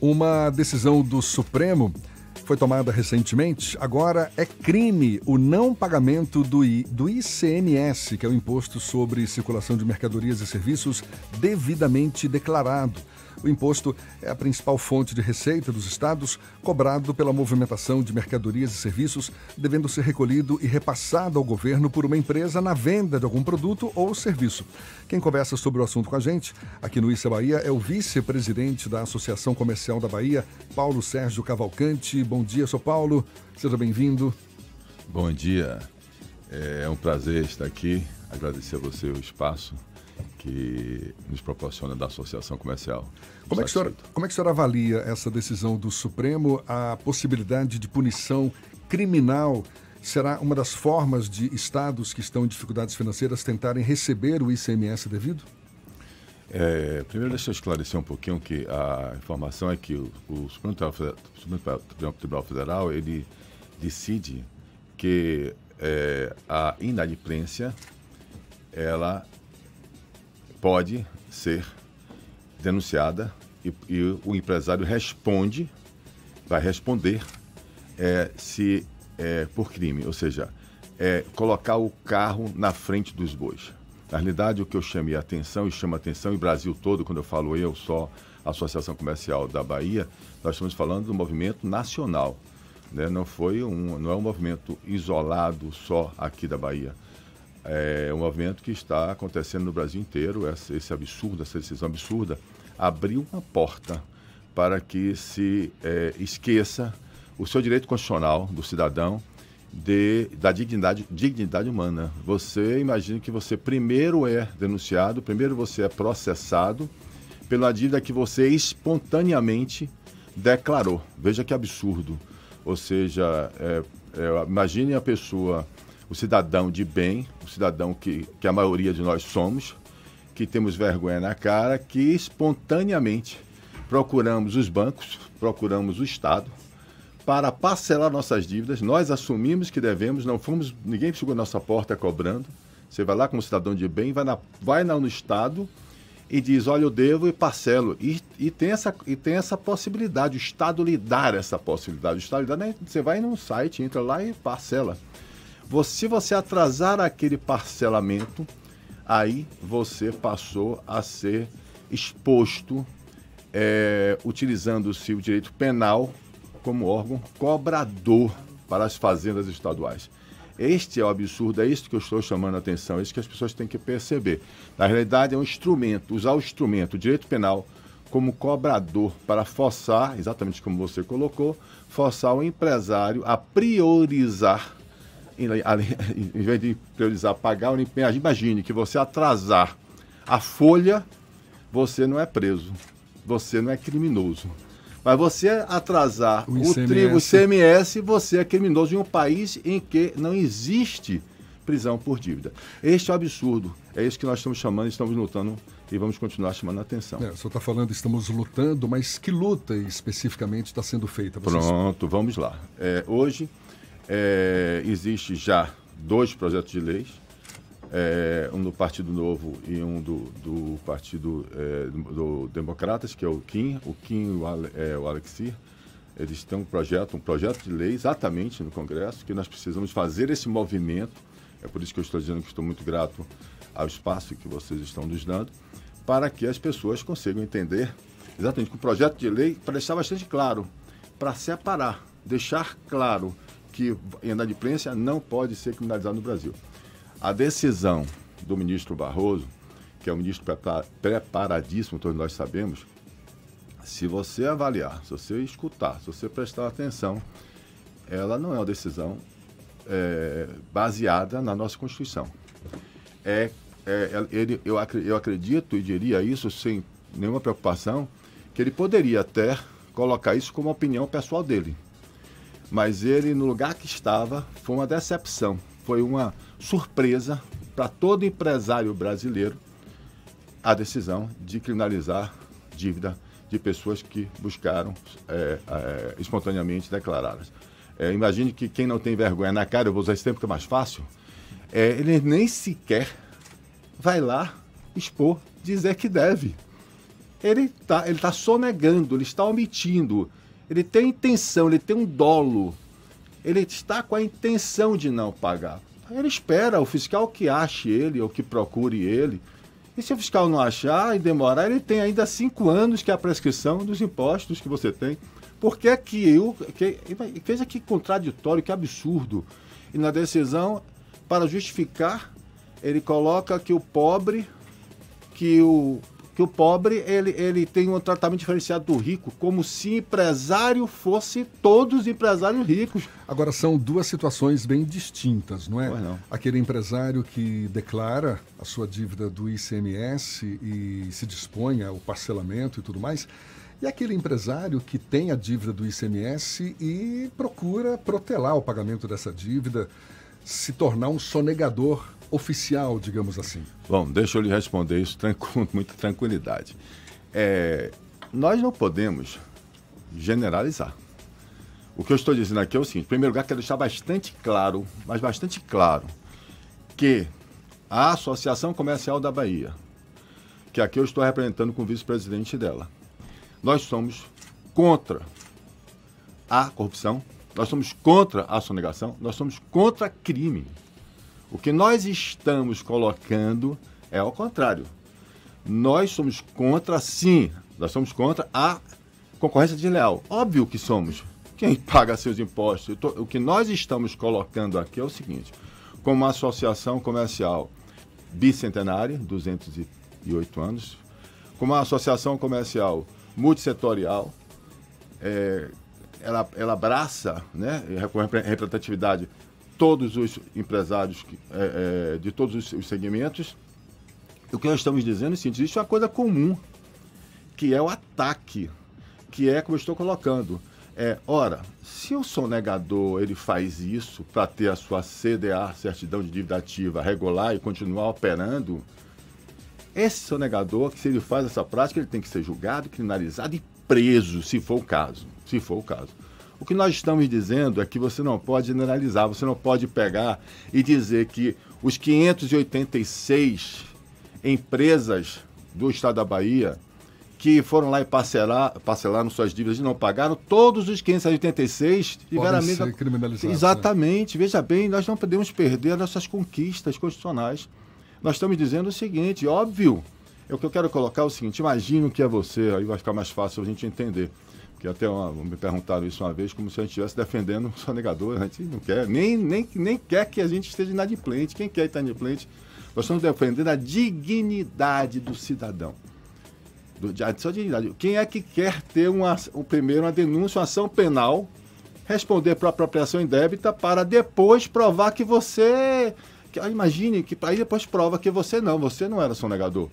Uma decisão do Supremo foi tomada recentemente. Agora é crime o não pagamento do, I, do ICMS, que é o Imposto sobre Circulação de Mercadorias e Serviços, devidamente declarado. O imposto é a principal fonte de receita dos estados, cobrado pela movimentação de mercadorias e serviços, devendo ser recolhido e repassado ao governo por uma empresa na venda de algum produto ou serviço. Quem conversa sobre o assunto com a gente aqui no Issa Bahia é o vice-presidente da Associação Comercial da Bahia, Paulo Sérgio Cavalcante. Bom dia, sou Paulo. Seja bem-vindo. Bom dia. É um prazer estar aqui. Agradecer a você o espaço que nos proporciona da Associação Comercial. Como é, que senhor, como é que o senhor avalia essa decisão do Supremo, a possibilidade de punição criminal? Será uma das formas de estados que estão em dificuldades financeiras tentarem receber o ICMS devido? É, primeiro, deixa eu esclarecer um pouquinho que a informação é que o, o Supremo, Tribunal Federal ele decide que é, a inadimplência ela pode ser denunciada e, e o empresário responde, vai responder é, se é, por crime, ou seja, é, colocar o carro na frente dos bois. Na realidade, o que eu chamei a atenção e chama a atenção, e Brasil todo, quando eu falo eu só, a Associação Comercial da Bahia, nós estamos falando do movimento nacional. Né? Não, foi um, não é um movimento isolado só aqui da Bahia é um movimento que está acontecendo no Brasil inteiro. Esse, esse absurdo, essa decisão absurda, abriu uma porta para que se é, esqueça o seu direito constitucional do cidadão de, da dignidade, dignidade humana. Você imagina que você primeiro é denunciado, primeiro você é processado pela dívida que você espontaneamente declarou. Veja que absurdo. Ou seja, é, é, imagine a pessoa o cidadão de bem, o cidadão que, que a maioria de nós somos, que temos vergonha na cara, que espontaneamente procuramos os bancos, procuramos o Estado para parcelar nossas dívidas. Nós assumimos que devemos, não fomos, ninguém chegou na nossa porta cobrando. Você vai lá como cidadão de bem, vai, na, vai no Estado e diz, olha, eu devo e parcelo. E, e, tem, essa, e tem essa possibilidade, o Estado lhe dar essa possibilidade. O Estado lhe dá, né? você vai num site, entra lá e parcela. Se você atrasar aquele parcelamento, aí você passou a ser exposto, é, utilizando-se o direito penal como órgão cobrador para as fazendas estaduais. Este é o absurdo, é isso que eu estou chamando a atenção, é isso que as pessoas têm que perceber. Na realidade, é um instrumento, usar o instrumento, o direito penal, como cobrador para forçar, exatamente como você colocou, forçar o empresário a priorizar em vez de priorizar pagar o empenho, imagine que você atrasar a folha, você não é preso, você não é criminoso. Mas você atrasar o, o trigo, o CMS, você é criminoso em um país em que não existe prisão por dívida. Este é o absurdo. É isso que nós estamos chamando, estamos lutando e vamos continuar chamando a atenção. É, o senhor está falando, estamos lutando, mas que luta especificamente está sendo feita? Vocês... Pronto, vamos lá. É, hoje é, existe já dois projetos de leis, é, um do Partido Novo e um do, do Partido é, do, Democratas, que é o Kim, o Kim e o, Ale, é, o Alexir. Eles têm um projeto, um projeto de lei exatamente no Congresso, que nós precisamos fazer esse movimento. É por isso que eu estou dizendo que estou muito grato ao espaço que vocês estão nos dando, para que as pessoas consigam entender exatamente com o projeto de lei, para deixar bastante claro, para separar, deixar claro que inadimplência não pode ser criminalizada no Brasil. A decisão do ministro Barroso, que é um ministro preparadíssimo, todos nós sabemos, se você avaliar, se você escutar, se você prestar atenção, ela não é uma decisão é, baseada na nossa Constituição. É, é, ele, eu, eu acredito e diria isso sem nenhuma preocupação, que ele poderia até colocar isso como opinião pessoal dele mas ele, no lugar que estava, foi uma decepção, foi uma surpresa para todo empresário brasileiro a decisão de criminalizar dívida de pessoas que buscaram é, é, espontaneamente declaradas. É, imagine que quem não tem vergonha na cara, eu vou usar esse tempo que é mais fácil, é, ele nem sequer vai lá expor, dizer que deve. ele está ele tá sonegando, ele está omitindo, ele tem intenção, ele tem um dolo, ele está com a intenção de não pagar. Ele espera o fiscal que ache ele ou que procure ele. E se o fiscal não achar e demorar, ele tem ainda cinco anos que é a prescrição dos impostos que você tem. Por que que eu... Que, veja que contraditório, que absurdo. E na decisão, para justificar, ele coloca que o pobre, que o que o pobre ele, ele tem um tratamento diferenciado do rico, como se empresário fosse todos empresários ricos. Agora, são duas situações bem distintas, não é? Não. Aquele empresário que declara a sua dívida do ICMS e se dispõe ao parcelamento e tudo mais, e aquele empresário que tem a dívida do ICMS e procura protelar o pagamento dessa dívida, se tornar um sonegador oficial, digamos assim? Bom, deixa eu lhe responder isso com muita tranquilidade. É, nós não podemos generalizar. O que eu estou dizendo aqui é o seguinte: em primeiro lugar, quero deixar bastante claro, mas bastante claro, que a Associação Comercial da Bahia, que aqui eu estou representando com o vice-presidente dela, nós somos contra a corrupção, nós somos contra a sonegação, nós somos contra crime. O que nós estamos colocando é ao contrário. Nós somos contra, sim, nós somos contra a concorrência desleal. Óbvio que somos. Quem paga seus impostos? O que nós estamos colocando aqui é o seguinte: como uma associação comercial bicentenária, 208 anos, como uma associação comercial multissetorial, é, ela, ela abraça, né, representatividade todos os empresários é, é, de todos os segmentos. O que nós estamos dizendo é o seguinte: existe uma coisa comum, que é o ataque, que é como eu estou colocando. É, ora, se o sonegador ele faz isso para ter a sua CDA, certidão de dívida ativa, regular e continuar operando, esse sonegador, que se ele faz essa prática, ele tem que ser julgado, criminalizado e preso, se for o caso. Se for o caso. O que nós estamos dizendo é que você não pode generalizar, você não pode pegar e dizer que os 586 empresas do estado da Bahia que foram lá e parcelar, parcelaram suas dívidas e não pagaram, todos os 586 tiveram a mesma. criminalizados. Exatamente. Né? Veja bem, nós não podemos perder nossas conquistas constitucionais. Nós estamos dizendo o seguinte, óbvio, é o que eu quero colocar é o seguinte, imagino que é você, aí vai ficar mais fácil a gente entender que até uma, me perguntaram isso uma vez, como se a gente estivesse defendendo o sonegador. A gente não quer, nem, nem, nem quer que a gente esteja inadimplente. Quem quer estar inadimplente? Nós estamos defendendo a dignidade do cidadão. Do, a sua dignidade. Quem é que quer ter uma, o primeiro uma denúncia, uma ação penal, responder para apropriação indébita para depois provar que você. Que, imagine que aí depois prova que você não, você não era sonegador.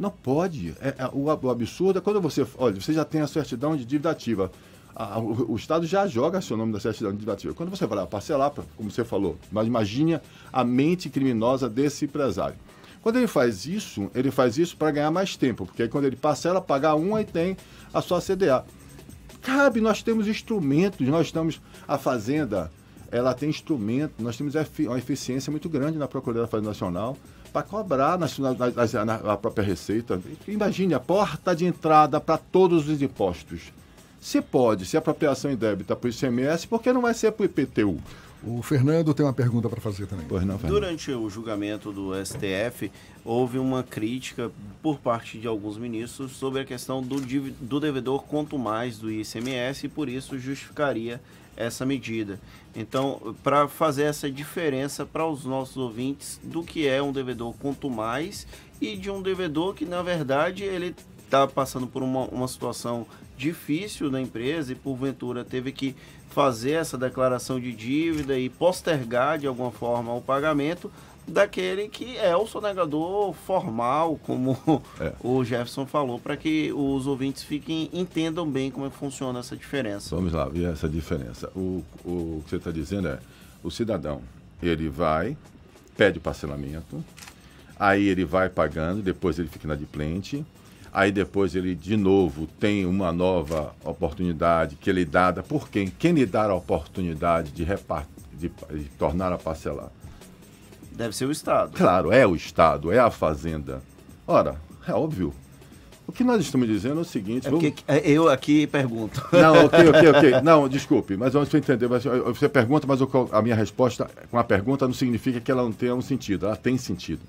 Não pode. É, é, o, o, absurdo é quando você. Olha, você já tem a certidão de dívida ativa. A, o, o, Estado já joga seu nome da certidão de dívida ativa. Quando você vai lá parcelar, como você falou, mas imagine a mente criminosa desse empresário. Quando ele faz isso, ele faz isso para ganhar mais tempo, porque aí quando ele parcela, pagar um, aí tem a sua CDA. Cabe, nós temos instrumentos, nós estamos. A Fazenda, ela tem instrumento, nós temos uma eficiência muito grande na Procuradoria da Fazenda Nacional para cobrar na, na, na, própria Receita. Imagine a porta de entrada para todos os impostos. Se pode, se a apropriação indébita para o ICMS, por que não vai ser para o IPTU? O Fernando tem uma pergunta para fazer também. Pois não, Durante o julgamento do STF, houve uma crítica por parte de alguns ministros sobre a questão do, do devedor quanto mais do ICMS e por isso justificaria essa medida. Então, para fazer essa diferença para os nossos ouvintes do que é um devedor quanto mais e de um devedor que, na verdade, ele está passando por uma, uma situação difícil na empresa e, porventura, teve que fazer essa declaração de dívida e postergar de alguma forma o pagamento daquele que é o sonegador formal, como é. o Jefferson falou, para que os ouvintes fiquem entendam bem como é funciona essa diferença. Vamos lá ver essa diferença. O, o que você está dizendo é, o cidadão, ele vai, pede parcelamento, aí ele vai pagando, depois ele fica inadimplente, aí depois ele de novo tem uma nova oportunidade que ele dada por quem? Quem lhe dá a oportunidade de, repartir, de, de tornar a parcelar? Deve ser o Estado. Claro, é o Estado, é a Fazenda. Ora, é óbvio. O que nós estamos dizendo é o seguinte. É vamos... Eu aqui pergunto. Não, ok, ok, ok. Não, desculpe, mas vamos entender. Você pergunta, mas a minha resposta com a pergunta não significa que ela não tenha um sentido. Ela tem sentido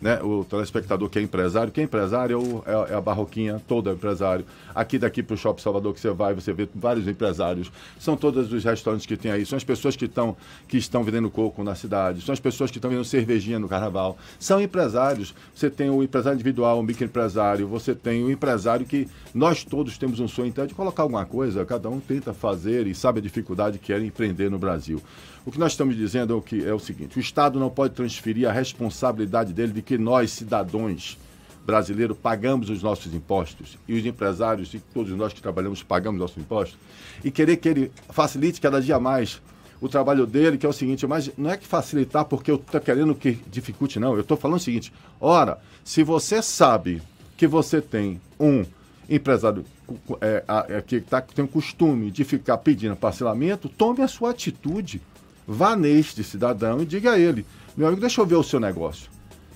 né, o telespectador que é empresário, que é empresário é, é, é a barroquinha toda empresário. Aqui daqui para o Shopping Salvador que você vai, você vê vários empresários. São todos os restaurantes que tem aí, são as pessoas que estão que estão vendendo coco na cidade, são as pessoas que estão vendendo cervejinha no carnaval. São empresários. Você tem o empresário individual, o microempresário, você tem o empresário que nós todos temos um sonho então de colocar alguma coisa, cada um tenta fazer e sabe a dificuldade que é empreender no Brasil. O que nós estamos dizendo é o, que, é o seguinte: o Estado não pode transferir a responsabilidade dele de que nós, cidadãos brasileiros, pagamos os nossos impostos e os empresários e todos nós que trabalhamos pagamos nossos impostos e querer que ele facilite cada dia mais o trabalho dele, que é o seguinte, mas não é que facilitar porque eu estou querendo que dificulte, não. Eu estou falando o seguinte: ora, se você sabe que você tem um empresário é, é, que tá, tem o costume de ficar pedindo parcelamento, tome a sua atitude. Vá neste cidadão e diga a ele: meu amigo, deixa eu ver o seu negócio.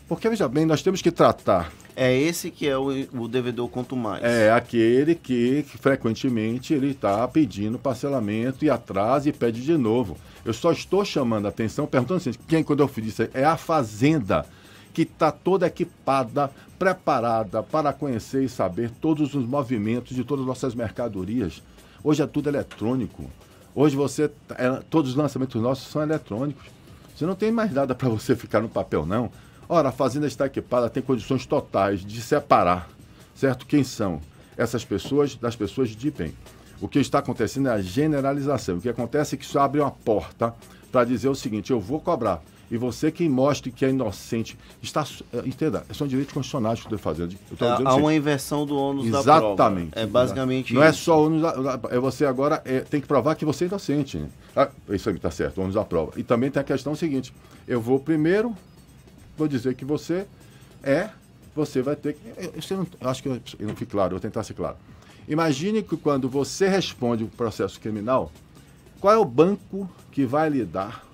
Porque, veja bem, nós temos que tratar. É esse que é o, o devedor quanto mais. É aquele que, que frequentemente ele está pedindo parcelamento e atrasa e pede de novo. Eu só estou chamando a atenção, perguntando assim, quem quando eu fiz isso é a fazenda que está toda equipada, preparada para conhecer e saber todos os movimentos de todas as nossas mercadorias. Hoje é tudo eletrônico. Hoje você. É, todos os lançamentos nossos são eletrônicos. Você não tem mais nada para você ficar no papel, não. Ora, a fazenda está equipada, tem condições totais de separar, certo? Quem são essas pessoas das pessoas de bem. O que está acontecendo é a generalização. O que acontece é que isso abre uma porta para dizer o seguinte: eu vou cobrar e você quem mostre que é inocente. Está, é, entenda, são direitos constitucionais que eu estou fazendo. Eu é, há uma inversão do ônus Exatamente, da prova. Exatamente. É basicamente Não é isso. é só ônus da, é você agora é, tem que provar que você é inocente. Né? Ah, isso aí está certo, o ônus da prova. E também tem a questão seguinte, eu vou primeiro, vou dizer que você é, você vai ter que... Eu, eu, não, acho que eu, eu não fui claro, eu vou tentar ser claro. Imagine que quando você responde o processo criminal, qual é o banco que vai lhe dar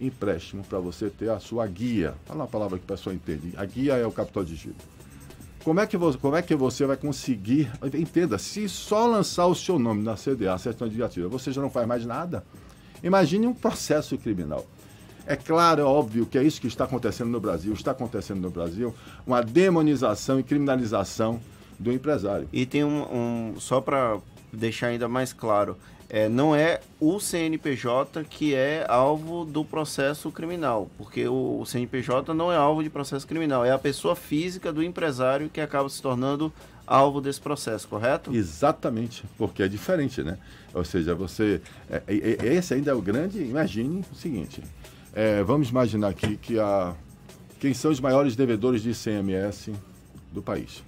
empréstimo para você ter a sua guia. Fala uma palavra que a pessoa entende. A guia é o capital de giro. Como é, que você, como é que você vai conseguir? Entenda, se só lançar o seu nome na CDA, certidão administrativa, você já não faz mais nada. Imagine um processo criminal. É claro, é óbvio que é isso que está acontecendo no Brasil. Está acontecendo no Brasil uma demonização e criminalização do empresário. E tem um, um só para deixar ainda mais claro, é, não é o CNPJ que é alvo do processo criminal, porque o, CNPJ não é alvo de processo criminal, é a pessoa física do empresário que acaba se tornando alvo desse processo, correto? Exatamente, porque é diferente, né? Ou seja, você. É, é, é esse ainda é o grande. Imagine o seguinte: é, vamos imaginar aqui que a. Quem são os maiores devedores de ICMS do país?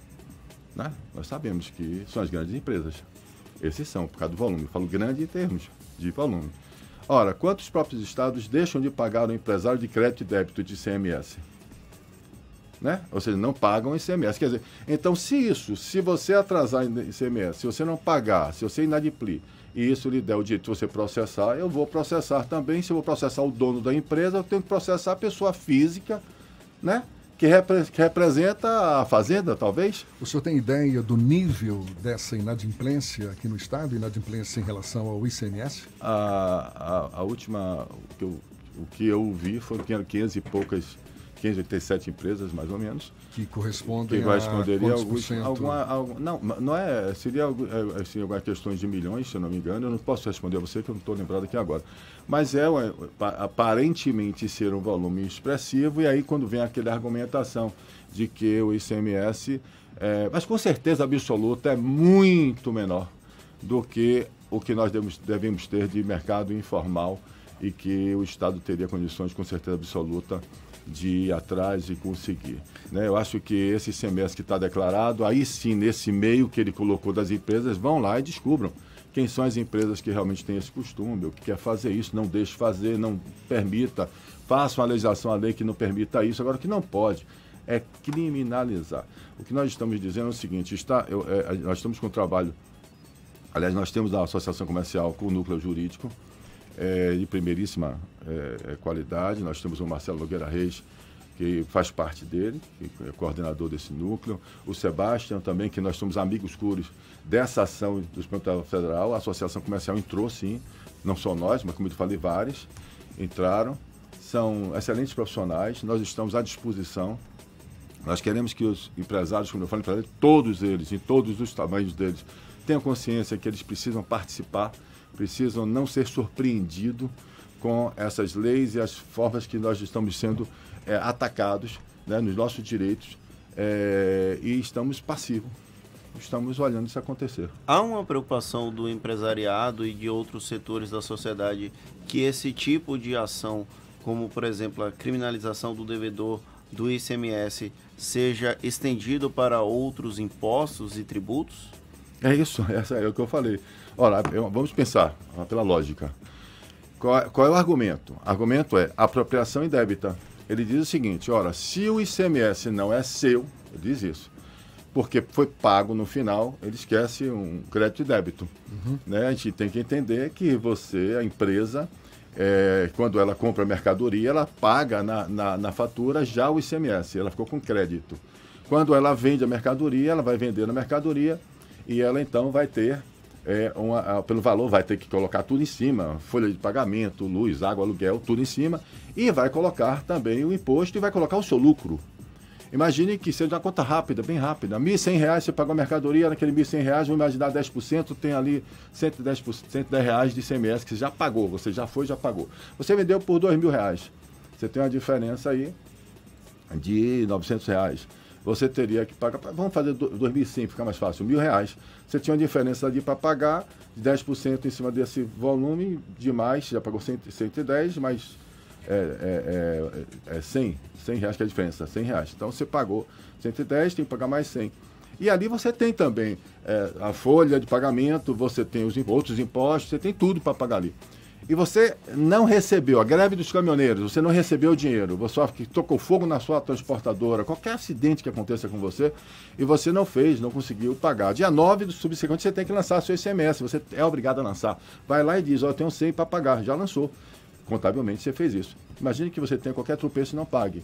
Né? Nós sabemos que são as grandes empresas. Esses são, por causa do volume. Eu falo grande em termos de volume. Ora, quantos próprios estados deixam de pagar o empresário de crédito e débito de ICMS? Né? Ou seja, não pagam ICMS. Quer dizer, então se isso, se você atrasar ICMS, se você não pagar, se você inadimplir, e isso lhe der o direito de você processar, eu vou processar também. Se eu vou processar o dono da empresa, eu tenho que processar a pessoa física, né? Que, repre que representa a fazenda, talvez? O senhor tem ideia do nível dessa inadimplência aqui no Estado, inadimplência em relação ao ICMS? A, a, a última, o que, eu, o que eu vi foram 500 e poucas 587 empresas, mais ou menos. Que correspondem que corresponderia a alguns, alguma, algum, Não, não é. Seria é, assim, algumas questões de milhões, se eu não me engano. Eu não posso responder a você, que eu não estou lembrado aqui agora. Mas é aparentemente ser um volume expressivo, e aí quando vem aquela argumentação de que o ICMS. É, mas com certeza absoluta é muito menor do que o que nós devemos, devemos ter de mercado informal e que o Estado teria condições, com certeza absoluta, de ir atrás e conseguir. Né? Eu acho que esse semestre que está declarado, aí sim, nesse meio que ele colocou das empresas, vão lá e descubram quem são as empresas que realmente têm esse costume, o que quer fazer isso, não deixe fazer, não permita, faça uma legislação, a lei que não permita isso. Agora, o que não pode é criminalizar. O que nós estamos dizendo é o seguinte, está, eu, é, nós estamos com o trabalho, aliás, nós temos a Associação Comercial com o núcleo jurídico, é, de primeiríssima é, é, qualidade. Nós temos o Marcelo Nogueira Reis, que faz parte dele, que é coordenador desse núcleo, o Sebastião também, que nós somos amigos curos dessa ação do Supremo Federal. A Associação Comercial entrou, sim, não só nós, mas como eu falei, vários entraram. São excelentes profissionais, nós estamos à disposição. Nós queremos que os empresários, como eu falei, todos eles, em todos os tamanhos deles, tenham consciência que eles precisam participar, precisam não ser surpreendidos com essas leis e as formas que nós estamos sendo é, atacados né, nos nossos direitos é, e estamos passivos. Estamos olhando isso acontecer. Há uma preocupação do empresariado e de outros setores da sociedade que esse tipo de ação, como por exemplo a criminalização do devedor do ICMS, seja estendido para outros impostos e tributos? É isso, essa é o que eu falei. Olha, vamos pensar pela lógica. Qual, qual é o argumento? O argumento é apropriação indébita ele diz o seguinte: ora, se o ICMS não é seu, ele diz isso, porque foi pago no final, ele esquece um crédito e débito. Uhum. Né? A gente tem que entender que você, a empresa, é, quando ela compra mercadoria, ela paga na, na, na, fatura já o ICMS, ela ficou com crédito. Quando ela vende a mercadoria, ela vai vender na mercadoria e ela então vai ter é, uma, pelo valor, vai ter que colocar tudo em cima, folha de pagamento, luz, água, aluguel, tudo em cima, e vai colocar também o imposto e vai colocar o seu lucro. Imagine que seja uma conta rápida, bem rápida. R$ 1.100 você pagou a mercadoria, naquele R$ 1.100, vamos imaginar 10%, tem ali 110, 110 reais de ICMS que você já pagou, você já foi, já pagou. Você vendeu por R$ 2.000, você tem uma diferença aí de 900 reais você teria que pagar, vamos fazer 2005, fica mais fácil, mil reais. Você tinha uma diferença ali para pagar, 10% em cima desse volume, de mais, já pagou 110, mais é, é, é, é 100, 100 reais que é a diferença, 100 reais. Então você pagou 110, tem que pagar mais 100. E ali você tem também é, a folha de pagamento, você tem os outros impostos, você tem tudo para pagar ali e você não recebeu, a greve dos caminhoneiros, você não recebeu o dinheiro, você que tocou fogo na sua transportadora, qualquer acidente que aconteça com você, e você não fez, não conseguiu pagar. Dia 9 do subsequente você tem que lançar seu ICMS, você é obrigado a lançar. Vai lá e diz, ó, oh, eu tenho 100 para pagar, já lançou. Contabilmente você fez isso. Imagine que você tenha qualquer tropeço e não pague.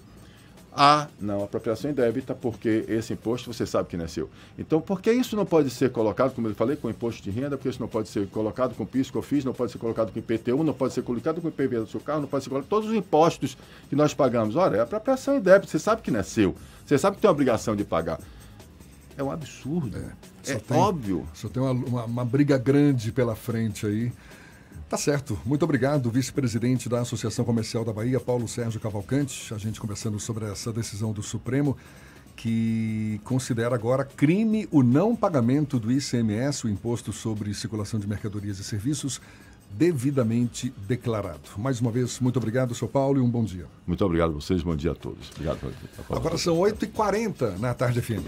Ah, não, apropriação indébita, porque esse imposto você sabe que não é seu. Então, por que isso não pode ser colocado, como eu falei, com imposto de renda, porque isso não pode ser colocado com PIS, COFIS, não pode ser colocado com IPTU, não pode ser colocado com IPV do seu carro, não pode ser colocado todos os impostos que nós pagamos. Olha, é apropriação indébita, você sabe que não é seu. Você sabe que tem a obrigação de pagar. É um absurdo. É, é tem, óbvio. Só tem uma, uma, uma briga grande pela frente aí. Tá certo. Muito obrigado, vice-presidente da Associação Comercial da Bahia, Paulo Sérgio Cavalcante. A gente conversando sobre essa decisão do Supremo, que considera agora crime o não pagamento do ICMS, o Imposto sobre Circulação de Mercadorias e Serviços, devidamente declarado. Mais uma vez, muito obrigado, seu Paulo, e um bom dia. Muito obrigado a vocês, bom dia a todos. Obrigado. Agora são 8h40 na tarde FM.